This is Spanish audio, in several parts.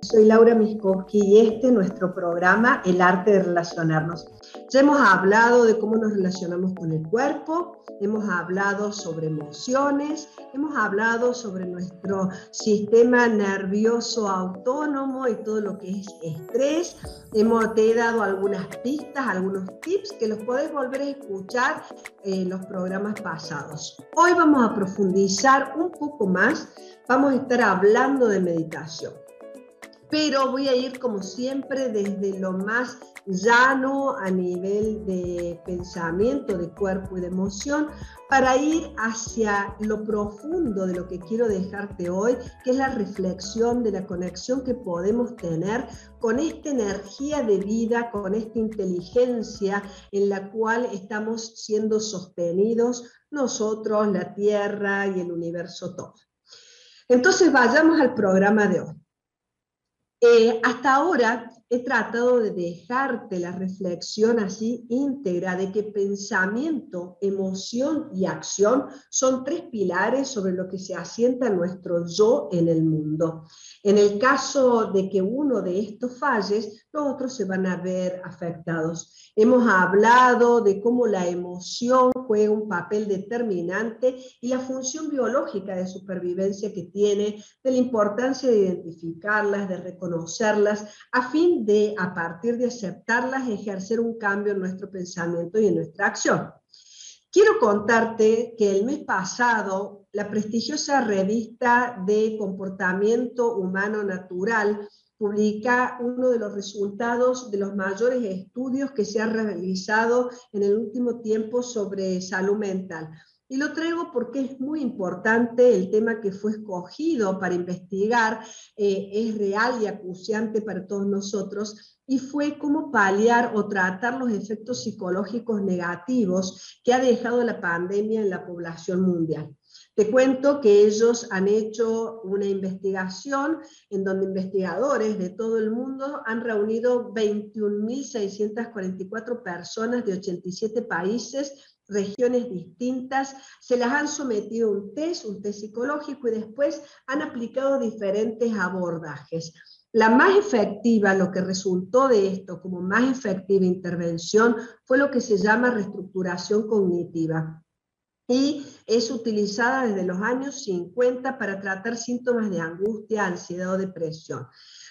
Soy Laura Miskowski y este es nuestro programa El arte de relacionarnos. Ya hemos hablado de cómo nos relacionamos con el cuerpo, hemos hablado sobre emociones, hemos hablado sobre nuestro sistema nervioso autónomo y todo lo que es estrés. Hemos, te he dado algunas pistas, algunos tips que los podés volver a escuchar en los programas pasados. Hoy vamos a profundizar un poco más, vamos a estar hablando de meditación pero voy a ir como siempre desde lo más llano a nivel de pensamiento, de cuerpo y de emoción, para ir hacia lo profundo de lo que quiero dejarte hoy, que es la reflexión de la conexión que podemos tener con esta energía de vida, con esta inteligencia en la cual estamos siendo sostenidos nosotros, la Tierra y el universo todo. Entonces vayamos al programa de hoy. Eh, hasta ahora he tratado de dejarte la reflexión así íntegra de que pensamiento, emoción y acción son tres pilares sobre lo que se asienta nuestro yo en el mundo. En el caso de que uno de estos falles, los otros se van a ver afectados. Hemos hablado de cómo la emoción juega un papel determinante y la función biológica de supervivencia que tiene, de la importancia de identificarlas, de reconocerlas, a fin de, a partir de aceptarlas, ejercer un cambio en nuestro pensamiento y en nuestra acción. Quiero contarte que el mes pasado la prestigiosa revista de comportamiento humano natural publica uno de los resultados de los mayores estudios que se han realizado en el último tiempo sobre salud mental. Y lo traigo porque es muy importante el tema que fue escogido para investigar, eh, es real y acuciante para todos nosotros, y fue cómo paliar o tratar los efectos psicológicos negativos que ha dejado la pandemia en la población mundial. Te cuento que ellos han hecho una investigación en donde investigadores de todo el mundo han reunido 21.644 personas de 87 países regiones distintas, se las han sometido a un test, un test psicológico y después han aplicado diferentes abordajes. La más efectiva, lo que resultó de esto como más efectiva intervención, fue lo que se llama reestructuración cognitiva y es utilizada desde los años 50 para tratar síntomas de angustia, ansiedad o depresión.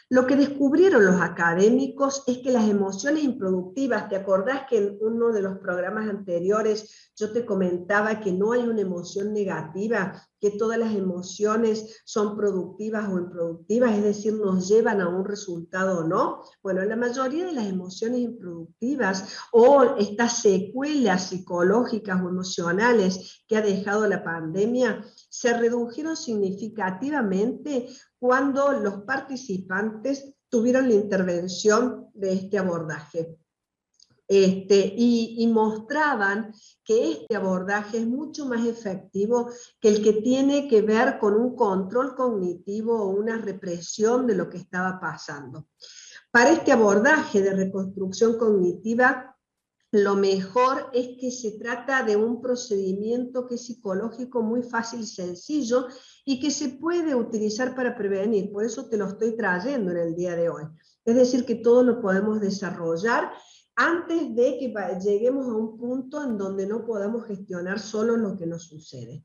Lo que descubrieron los académicos es que las emociones improductivas, ¿te acordás que en uno de los programas anteriores yo te comentaba que no hay una emoción negativa, que todas las emociones son productivas o improductivas, es decir, nos llevan a un resultado o no? Bueno, la mayoría de las emociones improductivas o estas secuelas psicológicas o emocionales que ha dejado la pandemia se redujeron significativamente cuando los participantes tuvieron la intervención de este abordaje. Este, y, mostraban que este abordaje es mucho más efectivo que el que tiene que ver con un control cognitivo o una represión de lo que estaba pasando. Para este abordaje de reconstrucción cognitiva, lo mejor es que se trata de un procedimiento que es psicológico muy fácil y sencillo y que se puede utilizar para prevenir. Por eso te lo estoy trayendo en el día de hoy. Es decir, que todo lo podemos desarrollar antes de que lleguemos a un punto en donde no podamos gestionar solo lo que nos sucede.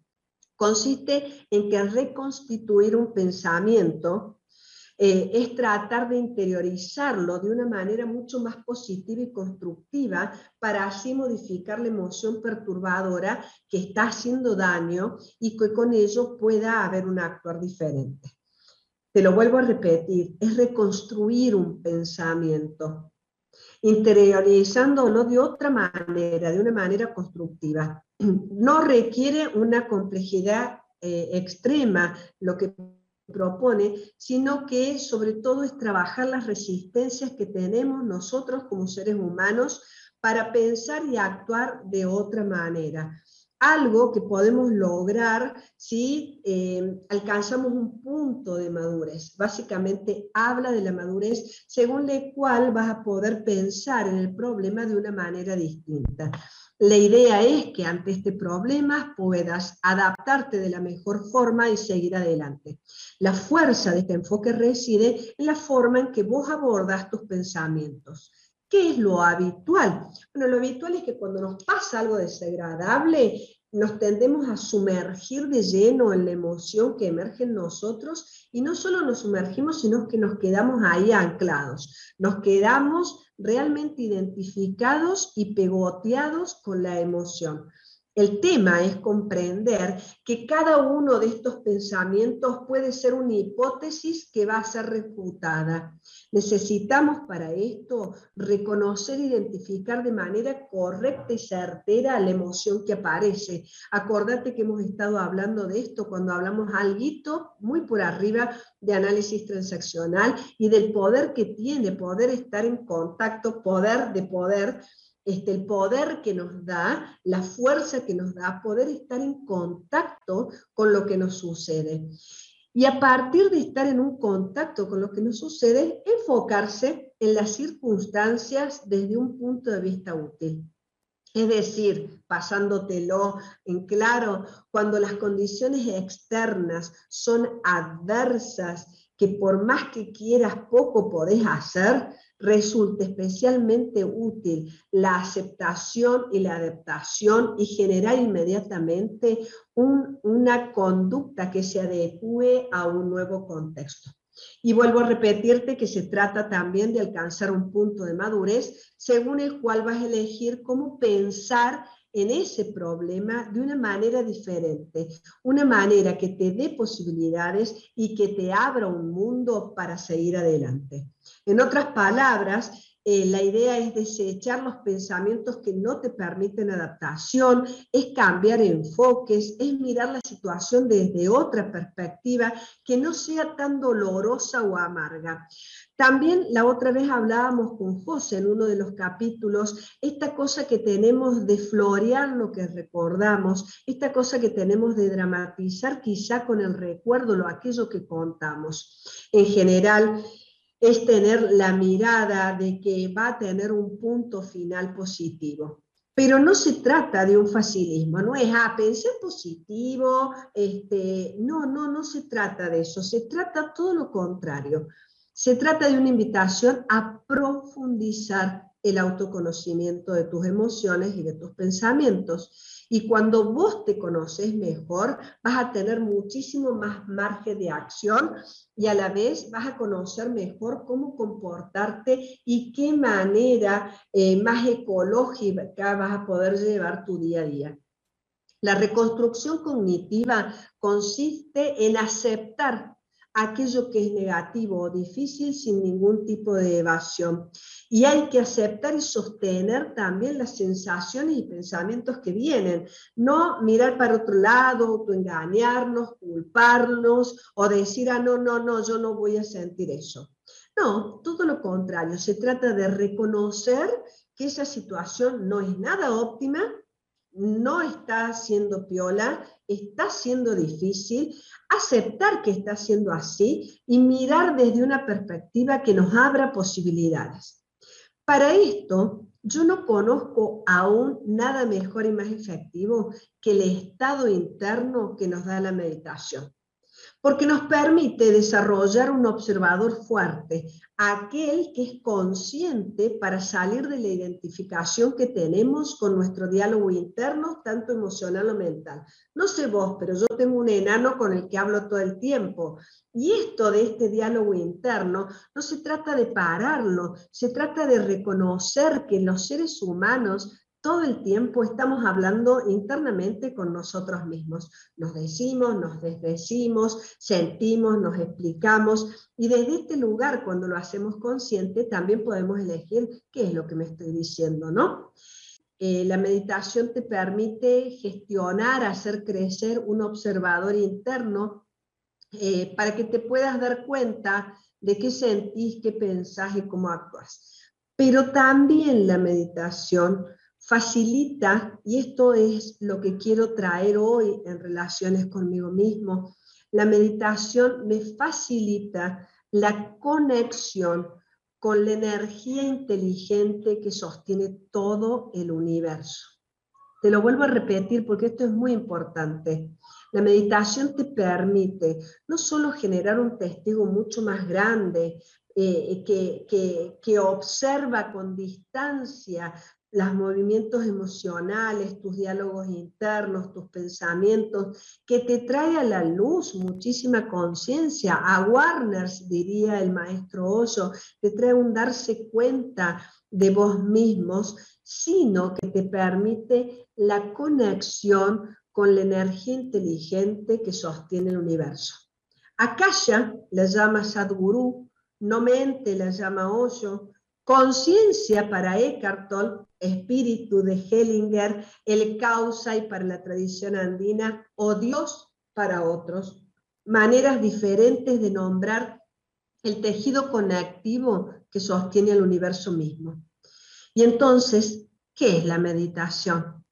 Consiste en que reconstituir un pensamiento eh, es tratar de interiorizarlo de una manera mucho más positiva y constructiva para así modificar la emoción perturbadora que está haciendo daño y que con ello pueda haber un actuar diferente. Te lo vuelvo a repetir, es reconstruir un pensamiento, interiorizándolo de otra manera, de una manera constructiva. No requiere una complejidad eh, extrema, lo que propone, sino que sobre todo es trabajar las resistencias que tenemos nosotros como seres humanos para pensar y actuar de otra manera. Algo que podemos lograr si eh, alcanzamos un punto de madurez. Básicamente habla de la madurez según la cual vas a poder pensar en el problema de una manera distinta. La idea es que ante este problema puedas adaptarte de la mejor forma y seguir adelante. La fuerza de este enfoque reside en la forma en que vos abordas tus pensamientos. ¿Qué es lo habitual? Bueno, lo habitual es que cuando nos pasa algo desagradable, nos tendemos a sumergir de lleno en la emoción que emerge en nosotros y no solo nos sumergimos, sino que nos quedamos ahí anclados, nos quedamos realmente identificados y pegoteados con la emoción. El tema es comprender que cada uno de estos pensamientos puede ser una hipótesis que va a ser refutada. Necesitamos para esto reconocer e identificar de manera correcta y certera la emoción que aparece. Acordate que hemos estado hablando de esto cuando hablamos algo muy por arriba de análisis transaccional y del poder que tiene, poder estar en contacto, poder de poder este, el poder que nos da, la fuerza que nos da poder estar en contacto con lo que nos sucede. Y a partir de estar en un contacto con lo que nos sucede, enfocarse en las circunstancias desde un punto de vista útil. Es decir, pasándotelo en claro, cuando las condiciones externas son adversas, que por más que quieras poco podés hacer, resulta especialmente útil la aceptación y la adaptación y generar inmediatamente una conducta que se adecue a un nuevo contexto. Y vuelvo a repetirte que se trata también de alcanzar un punto de madurez según el cual vas a elegir cómo pensar en ese problema de una manera diferente, una manera que te dé posibilidades y que te abra un mundo para seguir adelante. En otras palabras, eh, la idea es desechar los pensamientos que no te permiten adaptación, es cambiar enfoques, es mirar la situación desde otra perspectiva que no sea tan dolorosa o amarga. También la otra vez hablábamos con José en uno de los capítulos, esta cosa que tenemos de florear lo que recordamos, esta cosa que tenemos de dramatizar quizá con el recuerdo, lo aquello que contamos. En general, es tener la mirada de que va a tener un punto final positivo. Pero no se trata de un facilismo, no es, ah, pensé positivo, este, no, no, no se trata de eso, se trata todo lo contrario. Se trata de una invitación a profundizar el autoconocimiento de tus emociones y de tus pensamientos y cuando vos te conoces mejor, vas a tener muchísimo más margen de acción y a la vez vas a conocer mejor cómo comportarte y qué manera eh, más ecológica vas a poder llevar tu día a día. La reconstrucción cognitiva consiste en aceptar aquello que es negativo o difícil sin ningún tipo de evasión. Y hay que aceptar y sostener también las sensaciones y pensamientos que vienen. No mirar para otro lado, autoengañarnos, culparnos o decir, ah, no, no, no, yo no voy a sentir eso. No, todo lo contrario. Se trata de reconocer que esa situación no es nada óptima, no está siendo piola, está siendo difícil, aceptar que está siendo así y mirar desde una perspectiva que nos abra posibilidades. Para esto, yo no conozco aún nada mejor y más efectivo que el estado interno que nos da la meditación porque nos permite desarrollar un observador fuerte, aquel que es consciente para salir de la identificación que tenemos con nuestro diálogo interno, tanto emocional o mental. No sé vos, pero yo tengo un enano con el que hablo todo el tiempo. Y esto de este diálogo interno no se trata de pararlo, se trata de reconocer que los seres humanos todo el tiempo estamos hablando internamente con nosotros mismos. Nos decimos, nos desdecimos, sentimos, nos explicamos y desde este lugar, cuando lo hacemos consciente, también podemos elegir qué es lo que me estoy diciendo, ¿no? Eh, la meditación te permite gestionar, hacer crecer un observador interno eh, para que te puedas dar cuenta de qué sentís, qué pensás y cómo actúas. Pero también la meditación facilita, y esto es lo que quiero traer hoy en relaciones conmigo mismo, la meditación me facilita la conexión con la energía inteligente que sostiene todo el universo. Te lo vuelvo a repetir porque esto es muy importante. La meditación te permite no solo generar un testigo mucho más grande, eh, que, que, que, observa con distancia los movimientos emocionales, tus diálogos internos, tus pensamientos, que te trae a la luz muchísima conciencia. A Warners, diría el maestro Hoyo, te trae un darse cuenta de vos mismos, sino que te permite la conexión con la energía inteligente que sostiene el universo. Akasha la llama Sadhguru, no mente la llama Hoyo, conciencia para Eckhart espíritu de Hellinger, el causa y para la tradición andina, o Dios para otros, maneras diferentes de nombrar el tejido conectivo que sostiene el universo mismo. Y entonces, ¿qué es la meditación?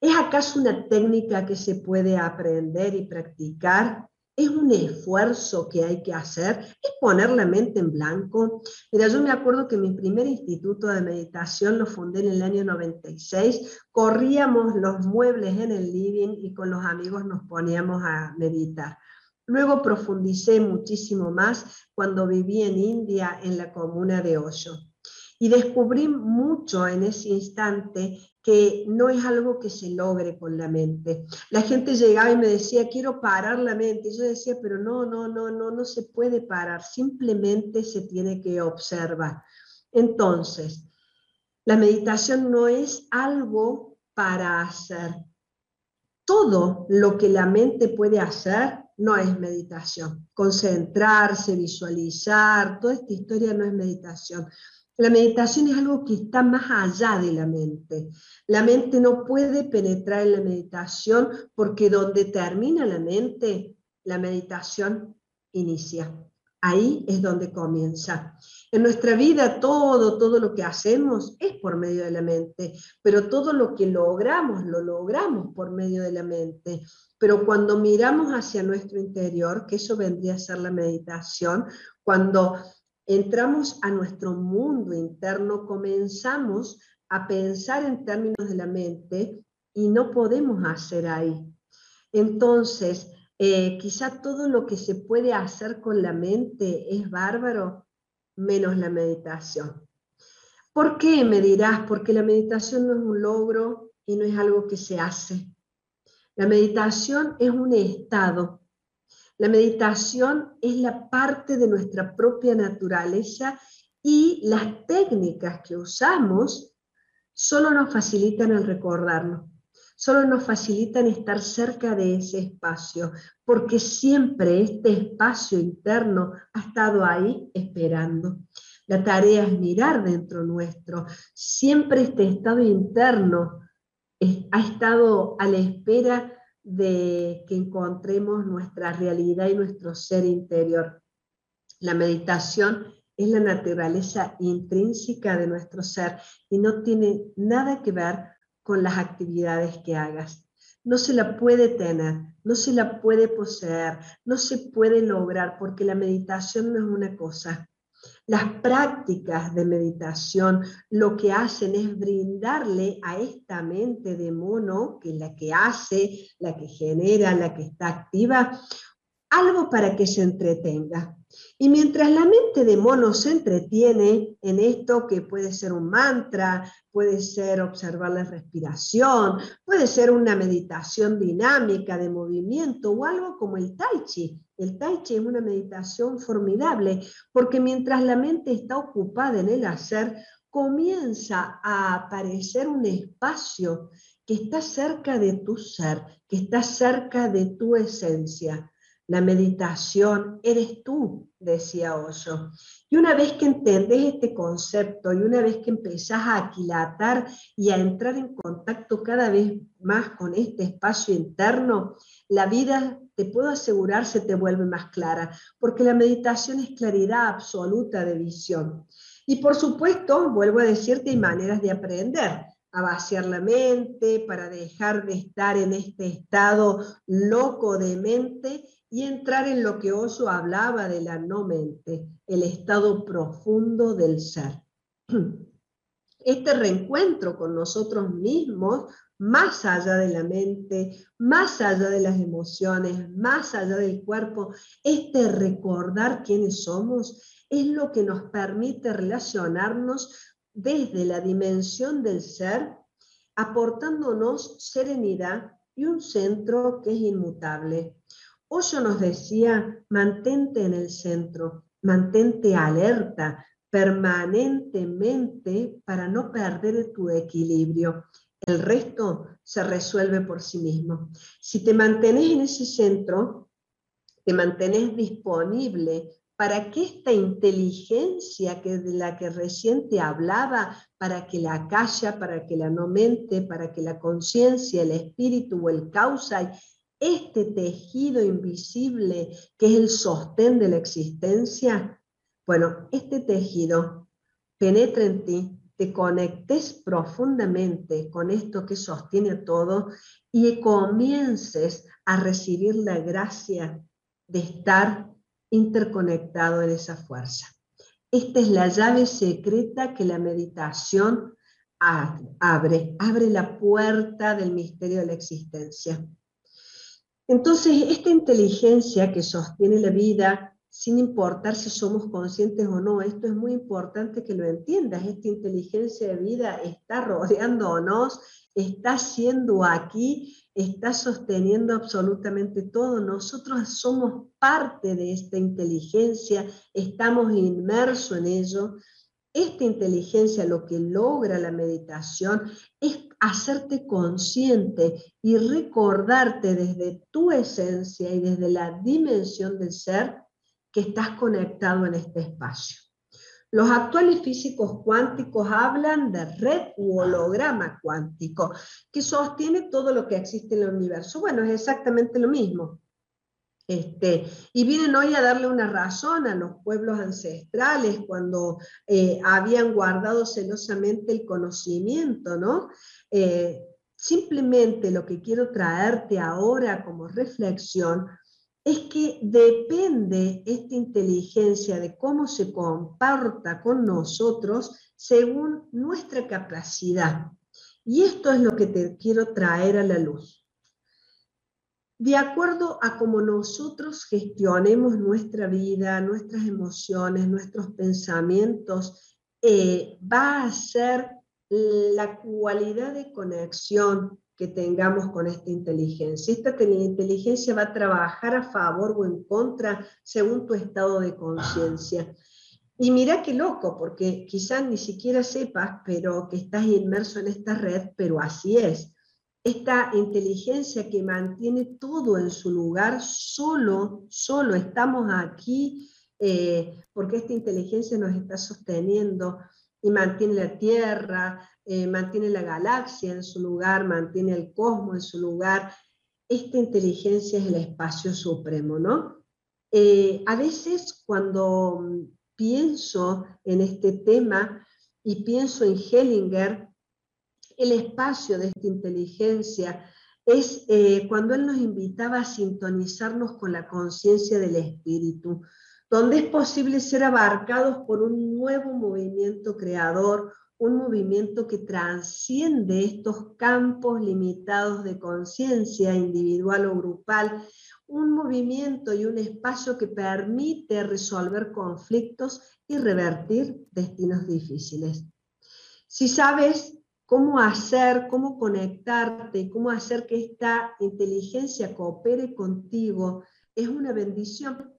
¿Es acaso una técnica que se puede aprender y practicar? Es un esfuerzo que hay que hacer, es poner la mente en blanco. Mira, yo me acuerdo que mi primer instituto de meditación lo fundé en el año 96, corríamos los muebles en el living y con los amigos nos poníamos a meditar. Luego profundicé muchísimo más cuando viví en India, en la comuna de Osho. Y descubrí mucho en ese instante que no es algo que se logre con la mente. La gente llegaba y me decía, quiero parar la mente. Yo decía, pero no, no, no, no, no se puede parar, simplemente se tiene que observar. Entonces, la meditación no es algo para hacer. Todo lo que la mente puede hacer no es meditación. Concentrarse, visualizar, toda esta historia no es meditación. La meditación es algo que está más allá de la mente. La mente no puede penetrar en la meditación porque donde termina la mente, la meditación inicia. Ahí es donde comienza. En nuestra vida todo, todo lo que hacemos es por medio de la mente, pero todo lo que logramos, lo logramos por medio de la mente. Pero cuando miramos hacia nuestro interior, que eso vendría a ser la meditación, cuando entramos a nuestro mundo interno, comenzamos a pensar en términos de la mente y no podemos hacer ahí. Entonces, eh, quizá todo lo que se puede hacer con la mente es bárbaro, menos la meditación. ¿Por qué? Me dirás, porque la meditación no es un logro y no es algo que se hace. La meditación es un estado la meditación es la parte de nuestra propia naturaleza y las técnicas que usamos solo nos facilitan el recordarnos, solo nos facilitan estar cerca de ese espacio, porque siempre este espacio interno ha estado ahí esperando. La tarea es mirar dentro nuestro, siempre este estado interno ha estado a la espera de que encontremos nuestra realidad y nuestro ser interior. La meditación es la naturaleza intrínseca de nuestro ser y no tiene nada que ver con las actividades que hagas. No se la puede tener, no se la puede poseer, no se puede lograr porque la meditación no es una cosa, las prácticas de meditación lo que hacen es brindarle a esta mente de mono, que es la que hace, la que genera, la que está activa, algo para que se entretenga. Y mientras la mente de mono se entretiene en esto que puede ser un mantra, puede ser observar la respiración, puede ser una meditación dinámica de movimiento o algo como el tai chi. El tai chi es una meditación formidable porque mientras la mente está ocupada en el hacer, comienza a aparecer un espacio que está cerca de tu ser, que está cerca de tu esencia. La meditación eres tú, decía Osho. Y una vez que entendés este concepto y una vez que empezás a aquilatar y a entrar en contacto cada vez más con este espacio interno, la vida, te puedo asegurar, se te vuelve más clara, porque la meditación es claridad absoluta de visión. Y por supuesto, vuelvo a decirte, hay maneras de aprender. a vaciar la mente, para dejar de estar en este estado loco de mente y entrar en lo que Osho hablaba de la no mente, el estado profundo del ser. Este reencuentro con nosotros mismos, más allá de la mente, más allá de las emociones, más allá del cuerpo, este recordar quiénes somos es lo que nos permite relacionarnos desde la dimensión del ser, aportándonos serenidad y un centro que es inmutable. Osho nos decía, mantente en el centro, mantente alerta permanentemente para no perder tu equilibrio. El resto se resuelve por sí mismo. Si te mantienes en ese centro, te mantienes disponible para que esta inteligencia que de la que recién te hablaba, para que la calla, para que la no mente, para que la conciencia, el espíritu o el causa, este tejido invisible que es el sostén de la existencia, bueno, este tejido penetra en ti, te conectes profundamente con esto que sostiene todo y comiences a recibir la gracia de estar interconectado en esa fuerza. Esta es la llave secreta que la meditación abre, abre la puerta del misterio de la existencia. Entonces, esta inteligencia que sostiene la vida, sin importar si somos conscientes o no, esto es muy importante que lo entiendas, esta inteligencia de vida está rodeándonos, está siendo aquí está sosteniendo absolutamente todo. Nosotros somos parte de esta inteligencia, estamos inmersos en ello. Esta inteligencia lo que logra la meditación es hacerte consciente y recordarte desde tu esencia y desde la dimensión del ser que estás conectado en este espacio. Los actuales físicos cuánticos hablan de red u holograma cuántico, que sostiene todo lo que existe en el universo. Bueno, es exactamente lo mismo. Este, y vienen hoy a darle una razón a los pueblos ancestrales cuando eh, habían guardado celosamente el conocimiento, ¿no? Eh, simplemente lo que quiero traerte ahora como reflexión es que depende esta inteligencia de cómo se comporta con nosotros según nuestra capacidad. Y esto es lo que te quiero traer a la luz. De acuerdo a cómo nosotros gestionemos nuestra vida, nuestras emociones, nuestros pensamientos, eh, va a ser la cualidad de conexión que tengamos con esta inteligencia. Esta inteligencia va a trabajar a favor o en contra según tu estado de conciencia. Y mira qué loco, porque quizás ni siquiera sepas, pero que estás inmerso en esta red, pero así es. Esta inteligencia que mantiene todo en su lugar, solo, solo estamos aquí eh, porque esta inteligencia nos está sosteniendo y mantiene la Tierra, eh, mantiene la galaxia en su lugar, mantiene el cosmos en su lugar. Esta inteligencia es el espacio supremo, ¿no? Eh, a veces cuando mm, pienso en este tema y pienso en Hellinger, el espacio de esta inteligencia es eh, cuando él nos invitaba a sintonizarnos con la conciencia del espíritu, donde es posible ser abarcados por un nuevo movimiento creador, un movimiento que trasciende estos campos limitados de conciencia individual o grupal, un movimiento y un espacio que permite resolver conflictos y revertir destinos difíciles. Si sabes cómo hacer, cómo conectarte, cómo hacer que esta inteligencia coopere contigo, es una bendición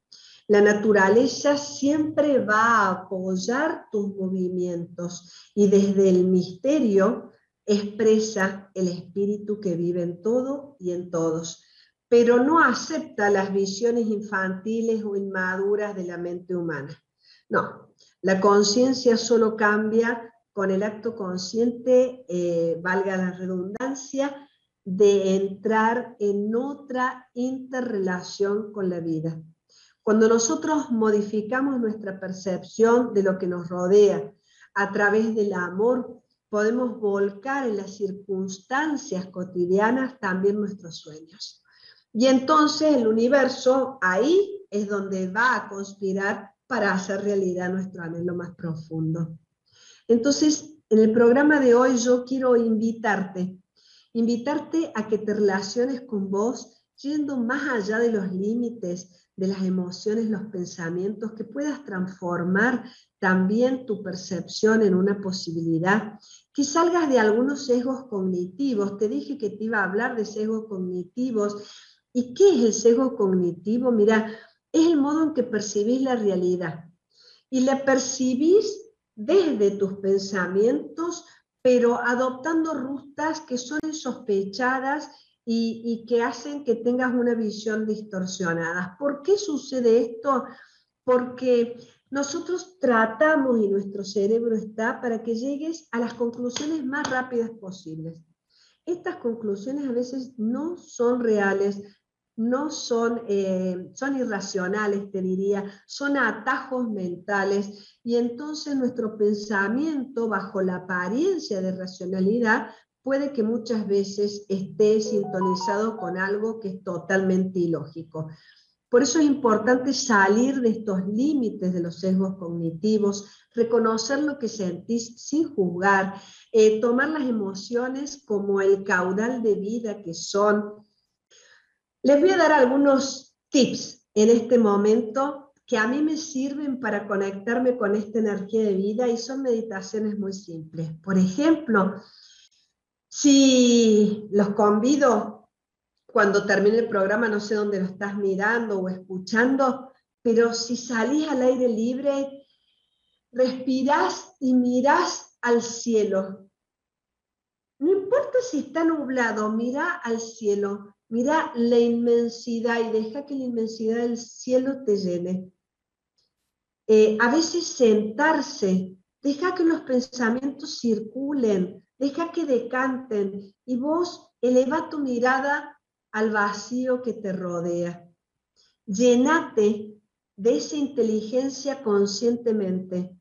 la naturaleza siempre va a apoyar tus movimientos y desde el misterio expresa el espíritu que vive en todo y en todos, pero no acepta las visiones infantiles o inmaduras de la mente humana. No, la conciencia solo cambia con el acto consciente, eh, valga la redundancia, de entrar en otra interrelación con la vida. Cuando nosotros modificamos nuestra percepción de lo que nos rodea a través del amor, podemos volcar en las circunstancias cotidianas también nuestros sueños. Y entonces el universo ahí es donde va a conspirar para hacer realidad nuestro anhelo más profundo. Entonces, en el programa de hoy yo quiero invitarte, invitarte a que te relaciones con vos yendo más allá de los límites de las emociones, los pensamientos, que puedas transformar también tu percepción en una posibilidad, que salgas de algunos sesgos cognitivos. Te dije que te iba a hablar de sesgos cognitivos. ¿Y qué es el sesgo cognitivo? Mira, es el modo en que percibís la realidad. Y la percibís desde tus pensamientos, pero adoptando rutas que son insospechadas y, que hacen que tengas una visión distorsionada. ¿Por qué sucede esto? Porque nosotros tratamos y nuestro cerebro está para que llegues a las conclusiones más rápidas posibles. Estas conclusiones a veces no son reales, no son, eh, son irracionales, te diría, son atajos mentales y entonces nuestro pensamiento bajo la apariencia de racionalidad puede que muchas veces esté sintonizado con algo que es totalmente ilógico. Por eso es importante salir de estos límites de los sesgos cognitivos, reconocer lo que sentís sin juzgar, eh, tomar las emociones como el caudal de vida que son. Les voy a dar algunos tips en este momento que a mí me sirven para conectarme con esta energía de vida y son meditaciones muy simples. Por ejemplo, si los convido, cuando termine el programa, no sé dónde lo estás mirando o escuchando, pero si salís al aire libre, respirás y mirás al cielo. No importa si está nublado, mira al cielo, mira la inmensidad y deja que la inmensidad del cielo te llene. Eh, a veces sentarse, deja que los pensamientos circulen, deja que decanten y vos eleva tu mirada al vacío que te rodea. Llenate de esa inteligencia conscientemente.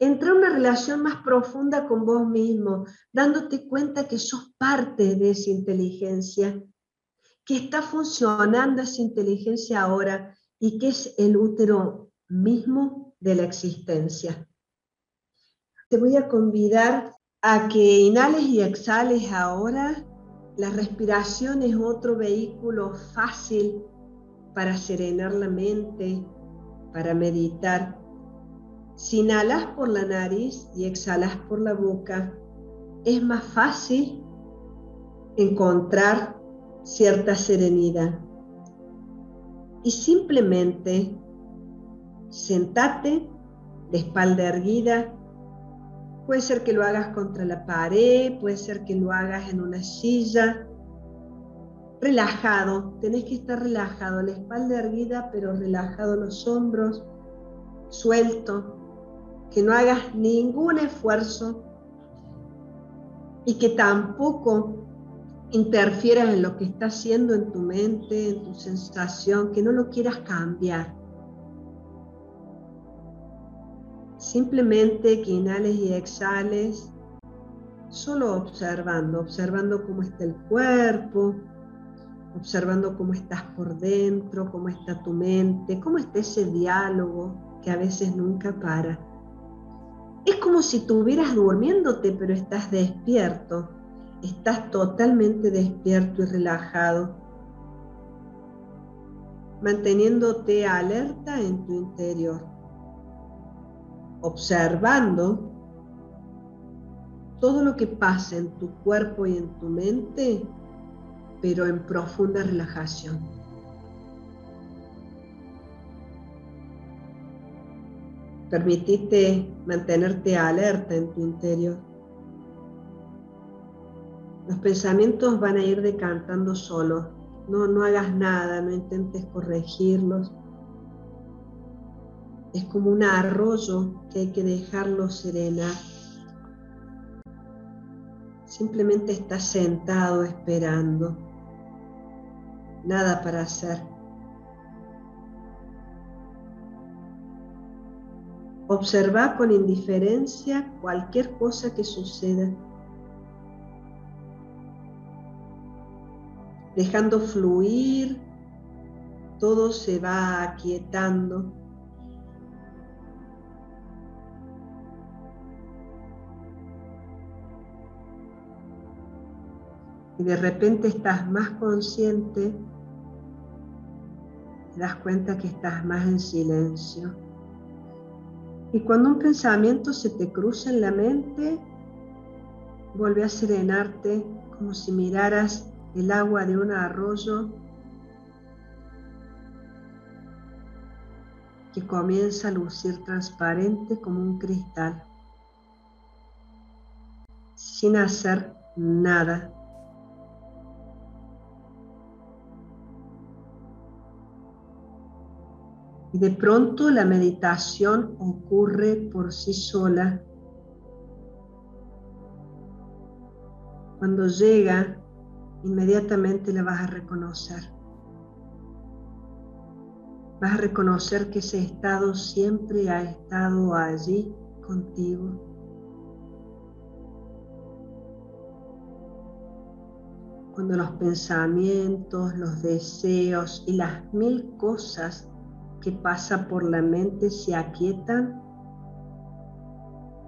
Entra en una relación más profunda con vos mismo, dándote cuenta que sos parte de esa inteligencia, que está funcionando esa inteligencia ahora y que es el útero mismo de la existencia. Te voy a convidar a que inhales y exhales ahora. La respiración es otro vehículo fácil para serenar la mente, para meditar. Si inhalas por la nariz y exhalas por la boca, es más fácil encontrar cierta serenidad. Y simplemente sentate de espalda erguida Puede ser que lo hagas contra la pared, puede ser que lo hagas en una silla. Relajado, tenés que estar relajado, la espalda erguida, pero relajado los hombros, suelto, que no hagas ningún esfuerzo y que tampoco interfieras en lo que está haciendo en tu mente, en tu sensación, que no lo quieras cambiar. Simplemente que inhales y exhales, solo observando, observando cómo está el cuerpo, observando cómo estás por dentro, cómo está tu mente, cómo está ese diálogo que a veces nunca para. Es como si estuvieras durmiéndote, pero estás despierto, estás totalmente despierto y relajado, manteniéndote alerta en tu interior observando todo lo que pasa en tu cuerpo y en tu mente, pero en profunda relajación. Permitite mantenerte alerta en tu interior. Los pensamientos van a ir decantando solos. No, no hagas nada, no intentes corregirlos es como un arroyo que hay que dejarlo serenar. Simplemente está sentado esperando. Nada para hacer. Observa con indiferencia cualquier cosa que suceda, dejando fluir, todo se va aquietando. Y de repente estás más consciente, te das cuenta que estás más en silencio. Y cuando un pensamiento se te cruza en la mente, vuelve a serenarte como si miraras el agua de un arroyo que comienza a lucir transparente como un cristal, sin hacer nada. Y de pronto la meditación ocurre por sí sola. Cuando llega, inmediatamente la vas a reconocer. Vas a reconocer que ese estado siempre ha estado allí contigo. Cuando los pensamientos, los deseos y las mil cosas que pasa por la mente se aquietan,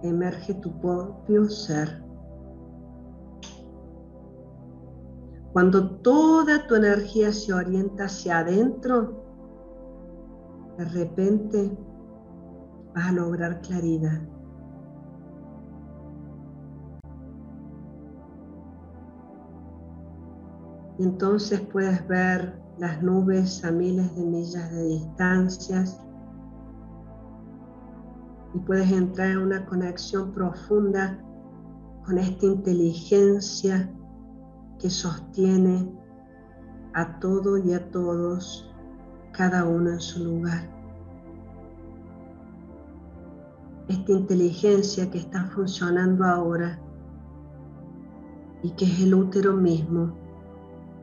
emerge tu propio ser. Cuando toda tu energía se orienta hacia adentro, de repente vas a lograr claridad. Y entonces puedes ver las nubes a miles de millas de distancias y puedes entrar en una conexión profunda con esta inteligencia que sostiene a todo y a todos, cada uno en su lugar. Esta inteligencia que está funcionando ahora y que es el útero mismo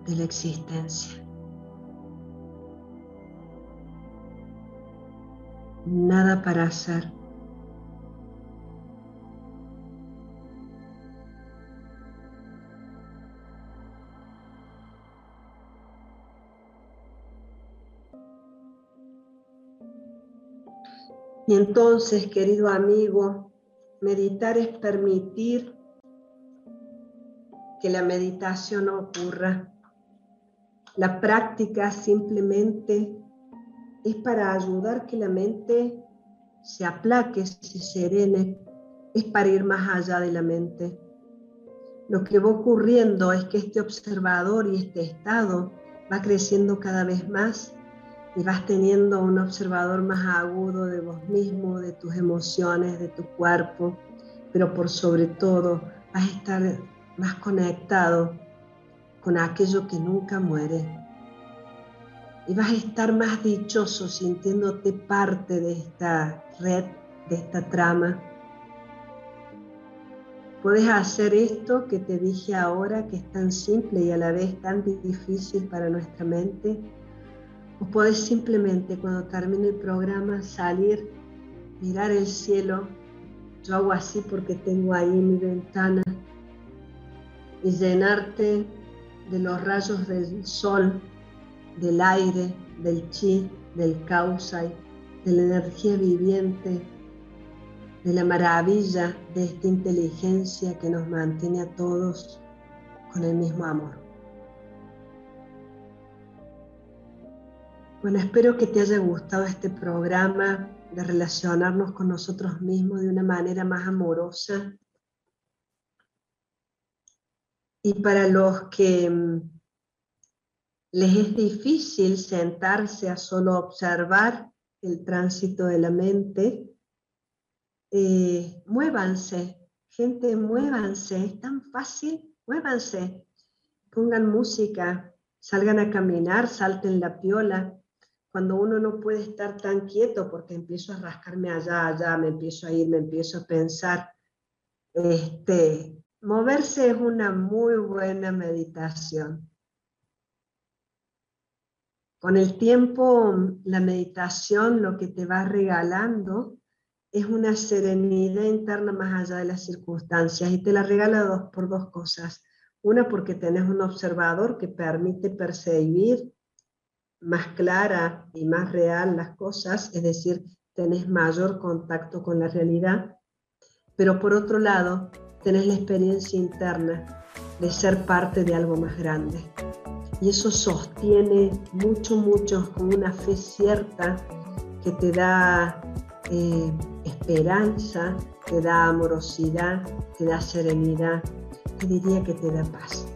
de la existencia. Nada para hacer. Y entonces, querido amigo, meditar es permitir que la meditación ocurra. La práctica simplemente es para ayudar que la mente se aplaque, se serene, es para ir más allá de la mente. Lo que va ocurriendo es que este observador y este estado va creciendo cada vez más y vas teniendo un observador más agudo de vos mismo, de tus emociones, de tu cuerpo, pero por sobre todo vas a estar más conectado con aquello que nunca muere, y vas a estar más dichoso sintiéndote parte de esta red, de esta trama. Puedes hacer esto que te dije ahora, que es tan simple y a la vez tan difícil para nuestra mente. O puedes simplemente cuando termine el programa salir, mirar el cielo. Yo hago así porque tengo ahí mi ventana y llenarte de los rayos del sol del aire, del chi, del causai, de la energía viviente, de la maravilla de esta inteligencia que nos mantiene a todos con el mismo amor. Bueno, espero que te haya gustado este programa de relacionarnos con nosotros mismos de una manera más amorosa. Y para los que mm, les es difícil sentarse a solo observar el tránsito de la mente, eh, muévanse, gente, muévanse, es tan fácil, muévanse, pongan música, salgan a caminar, salten la piola. Cuando uno no puede estar tan quieto porque empiezo a rascarme allá, allá, me empiezo a ir, me empiezo a pensar, este, moverse es una muy buena meditación. Con el tiempo, la meditación lo que te va regalando es una serenidad interna más allá de las circunstancias y te la regala dos, por dos cosas. Una, porque tenés un observador que permite percibir más clara y más real las cosas, es decir, tenés mayor contacto con la realidad. Pero por otro lado, tenés la experiencia interna de ser parte de algo más grande. Y eso sostiene mucho, mucho, con una fe cierta que te da eh, esperanza, te da amorosidad, te da serenidad, te diría que te da paz.